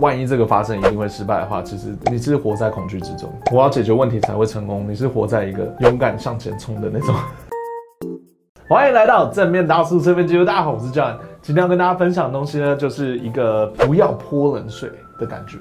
万一这个发生一定会失败的话，其实你是活在恐惧之中。我要解决问题才会成功，你是活在一个勇敢向前冲的那种。欢迎来到正面大叔测评记录，大家好，我是 John。今天要跟大家分享的东西呢，就是一个不要泼冷水的感觉。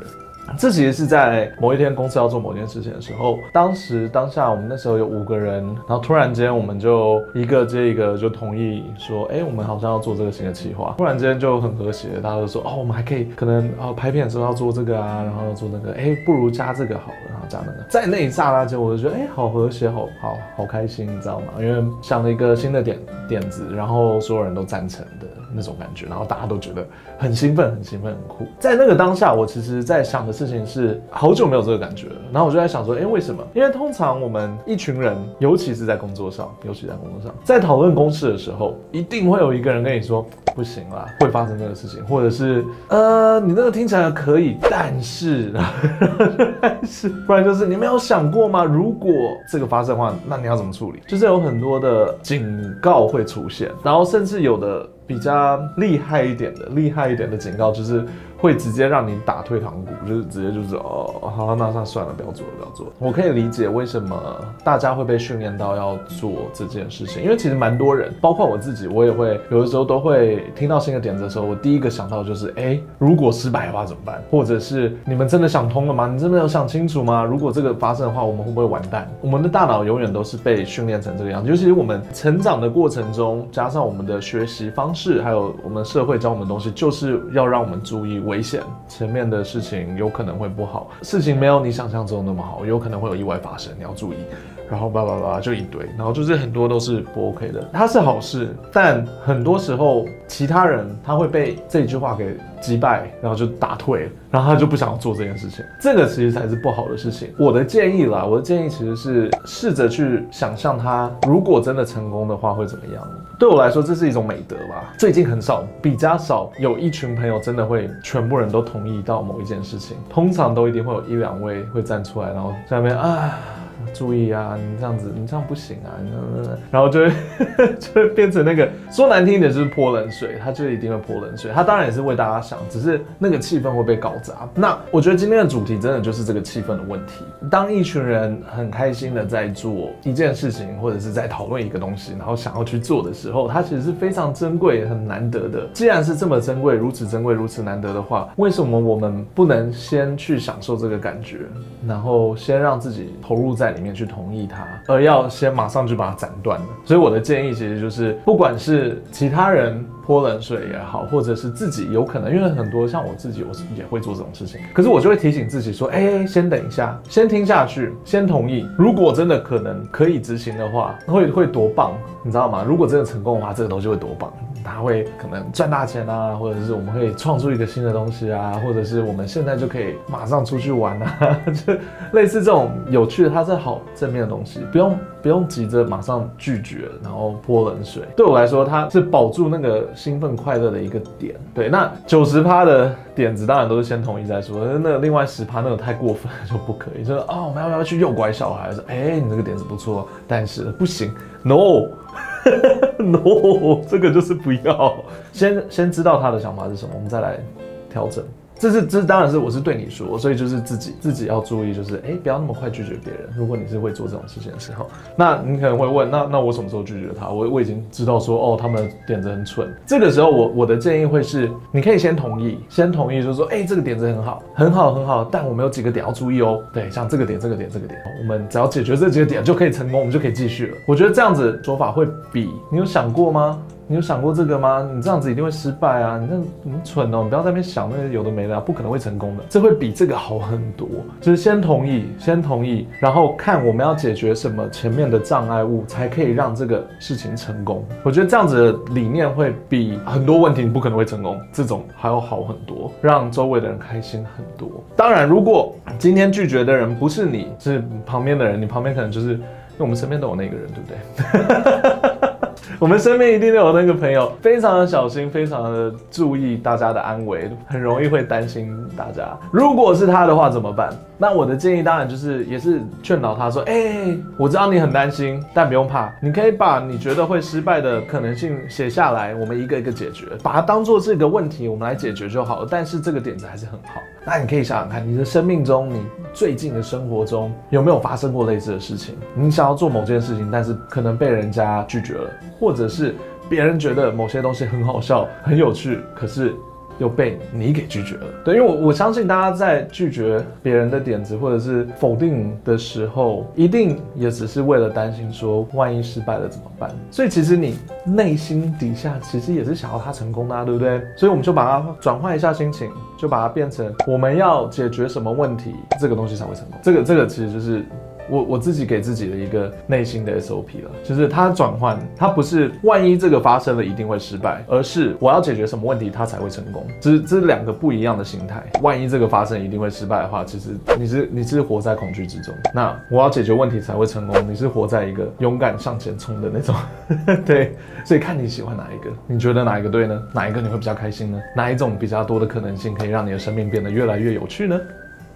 这其实是在某一天公司要做某件事情的时候，当时当下我们那时候有五个人，然后突然间我们就一个接一个就同意说，哎，我们好像要做这个新的企划，突然间就很和谐，大家都说，哦，我们还可以可能哦拍片的时候要做这个啊，然后要做那个，哎，不如加这个好了，然后加那个，在那一刹那间我就觉得，哎，好和谐，好好好开心，你知道吗？因为想了一个新的点点子，然后所有人都赞成的那种感觉，然后大家都觉得很兴奋，很兴奋，很酷。在那个当下，我其实在想的。事情是好久没有这个感觉了，然后我就在想说，哎，为什么？因为通常我们一群人，尤其是在工作上，尤其在工作上，在讨论公事的时候，一定会有一个人跟你说，不行啦，会发生这个事情，或者是，呃，你那个听起来可以，但是，但是，不然就是你没有想过吗？如果这个发生的话，那你要怎么处理？就是有很多的警告会出现，然后甚至有的比较厉害一点的，厉害一点的警告就是。会直接让你打退堂鼓，就是直接就是哦，好，那那算了，不要做了，不要做了。我可以理解为什么大家会被训练到要做这件事情，因为其实蛮多人，包括我自己，我也会有的时候都会听到新的点子的时候，我第一个想到就是，哎，如果失败的话怎么办？或者是你们真的想通了吗？你真的有想清楚吗？如果这个发生的话，我们会不会完蛋？我们的大脑永远都是被训练成这个样子，尤其是我们成长的过程中，加上我们的学习方式，还有我们社会教我们东西，就是要让我们注意危险，前面的事情有可能会不好，事情没有你想象中那么好，有可能会有意外发生，你要注意。然后叭叭叭就一堆，然后就是很多都是不 OK 的。它是好事，但很多时候其他人他会被这句话给击败，然后就打退，然后他就不想要做这件事情。这个其实才是不好的事情。我的建议啦，我的建议其实是试着去想象他如果真的成功的话会怎么样。对我来说，这是一种美德吧。最近很少，比较少有一群朋友真的会全部人都同意到某一件事情，通常都一定会有一两位会站出来，然后下面啊。注意啊，你这样子，你这样不行啊，然后就会就会变成那个说难听一点就是泼冷水，他就一定会泼冷水。他当然也是为大家想，只是那个气氛会被搞砸。那我觉得今天的主题真的就是这个气氛的问题。当一群人很开心的在做一件事情，或者是在讨论一个东西，然后想要去做的时候，它其实是非常珍贵、很难得的。既然是这么珍贵、如此珍贵、如此难得的话，为什么我们不能先去享受这个感觉，然后先让自己投入在里面去同意他，而要先马上就把它斩断了。所以我的建议其实就是，不管是其他人泼冷水也好，或者是自己有可能，因为很多像我自己，我是也会做这种事情。可是我就会提醒自己说，哎，先等一下，先听下去，先同意。如果真的可能可以执行的话，会会多棒，你知道吗？如果真的成功的话，这个东西会多棒。他会可能赚大钱啊，或者是我们可以创出一个新的东西啊，或者是我们现在就可以马上出去玩啊，就类似这种有趣的，它是好正面的东西，不用不用急着马上拒绝，然后泼冷水。对我来说，它是保住那个兴奋快乐的一个点。对，那九十趴的点子当然都是先同意再说，那另外十趴那个太过分就不可以，就是哦，我们要不要去诱拐小孩？说哎，你这个点子不错，但是不行，no。no，这个就是不要，先先知道他的想法是什么，我们再来调整。这是这当然是我是对你说，所以就是自己自己要注意，就是哎，不要那么快拒绝别人。如果你是会做这种事情的时候，那你可能会问，那那我什么时候拒绝他？我我已经知道说，哦，他们的点子很蠢。这个时候我我的建议会是，你可以先同意，先同意，就是说，哎，这个点子很好，很好，很好，但我们有几个点要注意哦。对，像这个点，这个点，这个点，我们只要解决这几个点就可以成功，我们就可以继续了。我觉得这样子说法会比你有想过吗？你有想过这个吗？你这样子一定会失败啊！你这很蠢哦！你不要在那边想那些有的没的啊，不可能会成功的。这会比这个好很多。就是先同意，先同意，然后看我们要解决什么前面的障碍物，才可以让这个事情成功。我觉得这样子的理念会比很多问题你不可能会成功这种还要好很多，让周围的人开心很多。当然，如果今天拒绝的人不是你，是旁边的人，你旁边可能就是因为我们身边都有那个人，对不对？我们身边一定都有那个朋友，非常的小心，非常的注意大家的安危，很容易会担心大家。如果是他的话怎么办？那我的建议当然就是，也是劝导他说，哎、我知道你很担心，但不用怕，你可以把你觉得会失败的可能性写下来，我们一个一个解决，把它当做这个问题，我们来解决就好了。但是这个点子还是很好。那你可以想想看，你的生命中，你最近的生活中有没有发生过类似的事情？你想要做某件事情，但是可能被人家拒绝了，或者是别人觉得某些东西很好笑、很有趣，可是。又被你给拒绝了，对，因为我我相信大家在拒绝别人的点子或者是否定的时候，一定也只是为了担心说，万一失败了怎么办？所以其实你内心底下其实也是想要他成功的啊，对不对？所以我们就把它转换一下心情，就把它变成我们要解决什么问题，这个东西才会成功。这个这个其实就是。我我自己给自己的一个内心的 SOP 了，就是它转换，它不是万一这个发生了一定会失败，而是我要解决什么问题它才会成功，这是这是两个不一样的心态。万一这个发生一定会失败的话，其实你是你是活在恐惧之中。那我要解决问题才会成功，你是活在一个勇敢向前冲的那种。对，所以看你喜欢哪一个，你觉得哪一个对呢？哪一个你会比较开心呢？哪一种比较多的可能性可以让你的生命变得越来越有趣呢？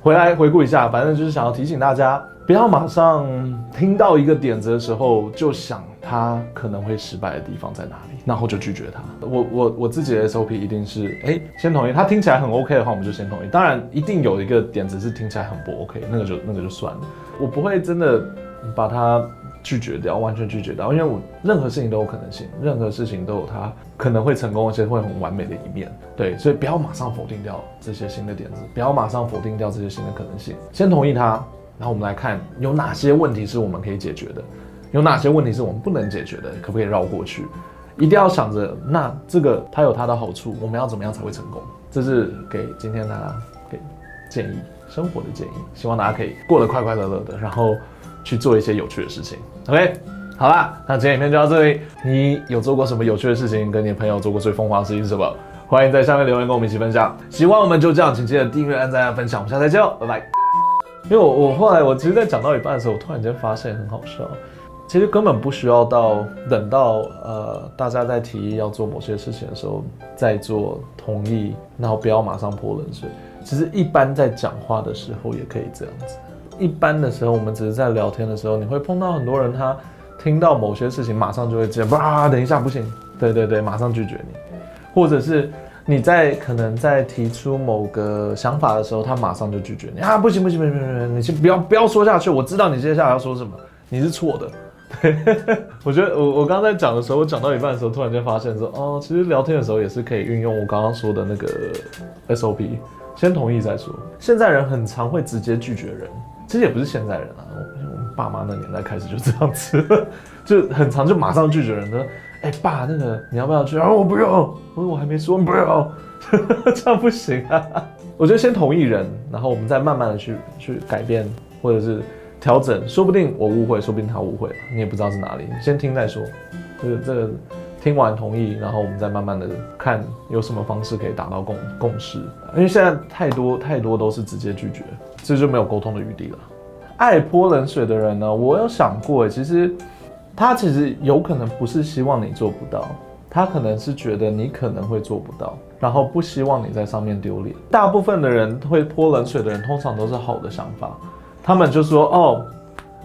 回来回顾一下，反正就是想要提醒大家，不要马上听到一个点子的时候就想他可能会失败的地方在哪里，然后就拒绝他。我我我自己的 SOP 一定是，哎，先同意。他听起来很 OK 的话，我们就先同意。当然，一定有一个点子是听起来很不 OK，那个就那个就算了。我不会真的把他。拒绝掉，完全拒绝掉，因为我任何事情都有可能性，任何事情都有它可能会成功，而且会很完美的一面。对，所以不要马上否定掉这些新的点子，不要马上否定掉这些新的可能性，先同意它，然后我们来看有哪些问题是我们可以解决的，有哪些问题是我们不能解决的，可不可以绕过去？一定要想着，那这个它有它的好处，我们要怎么样才会成功？这是给今天大家给建议，生活的建议，希望大家可以过得快快乐乐的，然后。去做一些有趣的事情，OK，好啦，那今天影片就到这里。你有做过什么有趣的事情？跟你朋友做过最疯狂的事情是什么？欢迎在下面留言跟我们一起分享。喜欢我们就这样，请记得订阅、按赞、分享。我们下次再见，拜拜。因为我我后来我其实，在讲到一半的时候，我突然间发现很好笑。其实根本不需要到等到呃大家在提议要做某些事情的时候再做同意，然后不要马上泼冷水。其实一般在讲话的时候也可以这样子。一般的时候，我们只是在聊天的时候，你会碰到很多人，他听到某些事情，马上就会这样，哇，等一下不行，对对对，马上拒绝你，或者是你在可能在提出某个想法的时候，他马上就拒绝你啊，不行不行不行不行，你先不要不要说下去，我知道你接下来要说什么，你是错的。对，我觉得我我刚才讲的时候，我讲到一半的时候，突然间发现说，哦，其实聊天的时候也是可以运用我刚刚说的那个 SOP，先同意再说。现在人很常会直接拒绝人。其实也不是现在人啊，我们爸妈那年代开始就这样子，就很常就马上拒绝人，的：“哎、爸，那个你要不要去？”啊，我不要，我说我还没说，不要，这样不行啊。我觉得先同意人，然后我们再慢慢的去去改变或者是调整，说不定我误会，说不定他误会了，你也不知道是哪里，你先听再说。这个这个听完同意，然后我们再慢慢的看有什么方式可以达到共共识，因为现在太多太多都是直接拒绝。这就没有沟通的余地了。爱泼冷水的人呢，我有想过，其实他其实有可能不是希望你做不到，他可能是觉得你可能会做不到，然后不希望你在上面丢脸。大部分的人会泼冷水的人，通常都是好的想法，他们就说：“哦，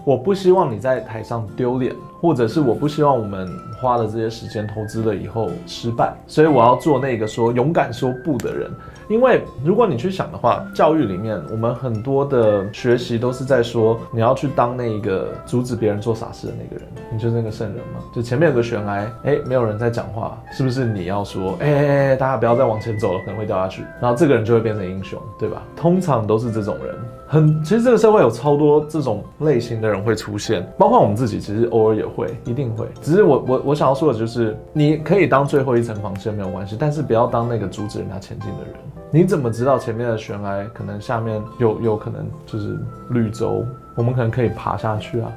我不希望你在台上丢脸，或者是我不希望我们花了这些时间投资了以后失败，所以我要做那个说勇敢说不的人。”因为如果你去想的话，教育里面我们很多的学习都是在说，你要去当那个阻止别人做傻事的那个人，你就是那个圣人嘛。就前面有个悬崖，哎，没有人在讲话，是不是你要说，哎哎哎，大家不要再往前走了，可能会掉下去，然后这个人就会变成英雄，对吧？通常都是这种人，很，其实这个社会有超多这种类型的人会出现，包括我们自己，其实偶尔也会，会一定会。只是我我我想要说的就是，你可以当最后一层防线没有关系，但是不要当那个阻止人家前进的人。你怎么知道前面的悬崖可能下面有有可能就是绿洲？我们可能可以爬下去啊。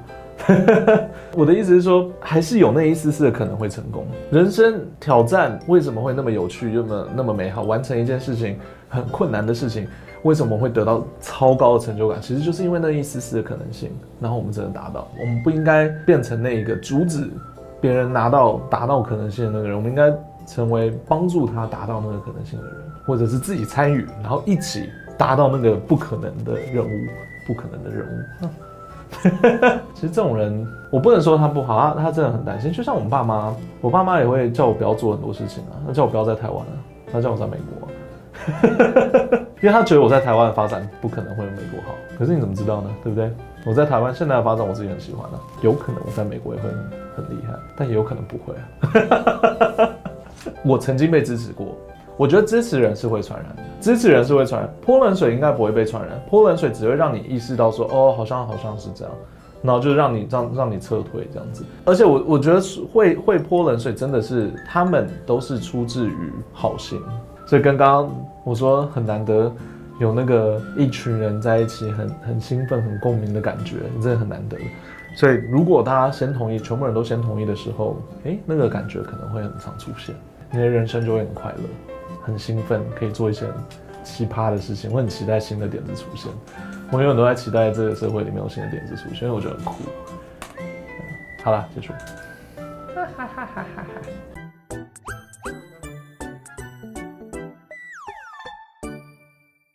我的意思是说，还是有那一丝丝的可能会成功。人生挑战为什么会那么有趣，那么那么美好？完成一件事情很困难的事情，为什么会得到超高的成就感？其实就是因为那一丝丝的可能性，然后我们只能达到。我们不应该变成那一个阻止别人拿到达到可能性的那个人，我们应该成为帮助他达到那个可能性的人，或者是自己参与，然后一起达到那个不可能的任务，不可能的任务。其实这种人，我不能说他不好，他他真的很担心。就像我们爸妈，我爸妈也会叫我不要做很多事情啊，他叫我不要在台湾啊，他叫我在美国。因为他觉得我在台湾的发展不可能会有美国好，可是你怎么知道呢？对不对？我在台湾现在的发展，我自己很喜欢啊，有可能我在美国也会很厉害，但也有可能不会啊。我曾经被支持过，我觉得支持人是会传染，支持人是会传染，泼冷水应该不会被传染，泼冷水只会让你意识到说，哦，好像好像是这样，然后就让你让让你撤退这样子。而且我我觉得会会泼冷水，真的是他们都是出自于好心。所以跟刚刚我说很难得有那个一群人在一起很很兴奋很共鸣的感觉，真的很难得。所以如果大家先同意，全部人都先同意的时候，诶，那个感觉可能会很常出现，你的人生就会很快乐，很兴奋，可以做一些奇葩的事情。我很期待新的点子出现，我永远都在期待这个社会里面有新的点子出现，因为我觉得很酷。好了，结束。哈哈哈哈哈哈。